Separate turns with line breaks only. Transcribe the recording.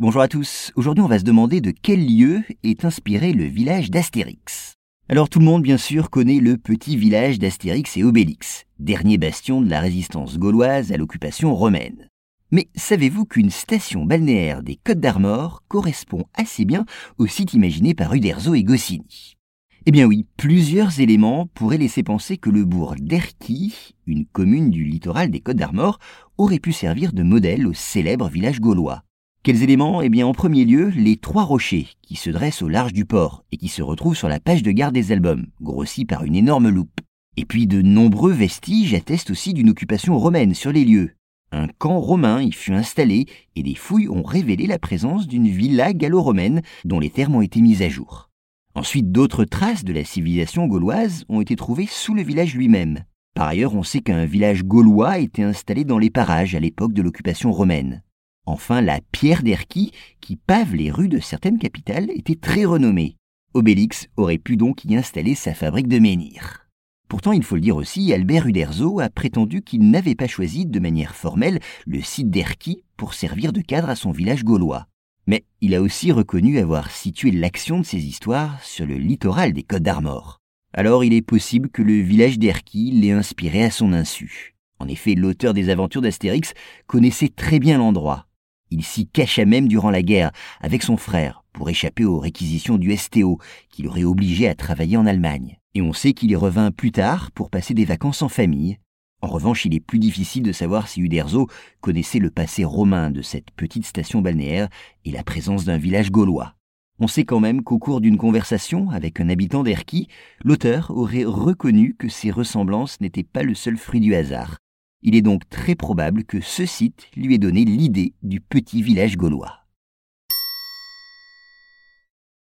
Bonjour à tous. Aujourd'hui, on va se demander de quel lieu est inspiré le village d'Astérix. Alors tout le monde, bien sûr, connaît le petit village d'Astérix et Obélix, dernier bastion de la résistance gauloise à l'occupation romaine. Mais savez-vous qu'une station balnéaire des Côtes d'Armor correspond assez bien au site imaginé par Uderzo et Goscinny? Eh bien oui, plusieurs éléments pourraient laisser penser que le bourg d'Erquy, une commune du littoral des Côtes d'Armor, aurait pu servir de modèle au célèbre village gaulois. Quels éléments? Eh bien, en premier lieu, les trois rochers qui se dressent au large du port et qui se retrouvent sur la page de garde des albums, grossis par une énorme loupe. Et puis de nombreux vestiges attestent aussi d'une occupation romaine sur les lieux. Un camp romain y fut installé et des fouilles ont révélé la présence d'une villa gallo-romaine dont les termes ont été mis à jour. Ensuite, d'autres traces de la civilisation gauloise ont été trouvées sous le village lui-même. Par ailleurs, on sait qu'un village gaulois était installé dans les parages à l'époque de l'occupation romaine. Enfin, la pierre d'Erquy, qui pave les rues de certaines capitales, était très renommée. Obélix aurait pu donc y installer sa fabrique de menhirs. Pourtant, il faut le dire aussi, Albert Uderzo a prétendu qu'il n'avait pas choisi de manière formelle le site d'Erquy pour servir de cadre à son village gaulois. Mais il a aussi reconnu avoir situé l'action de ses histoires sur le littoral des Côtes d'Armor. Alors il est possible que le village d'Erquy l'ait inspiré à son insu. En effet, l'auteur des aventures d'Astérix connaissait très bien l'endroit. Il s'y cacha même durant la guerre avec son frère pour échapper aux réquisitions du STO qui l'aurait obligé à travailler en Allemagne. Et on sait qu'il y revint plus tard pour passer des vacances en famille. En revanche, il est plus difficile de savoir si Uderzo connaissait le passé romain de cette petite station balnéaire et la présence d'un village gaulois. On sait quand même qu'au cours d'une conversation avec un habitant d'Erquy, l'auteur aurait reconnu que ces ressemblances n'étaient pas le seul fruit du hasard. Il est donc très probable que ce site lui ait donné l'idée du petit village gaulois.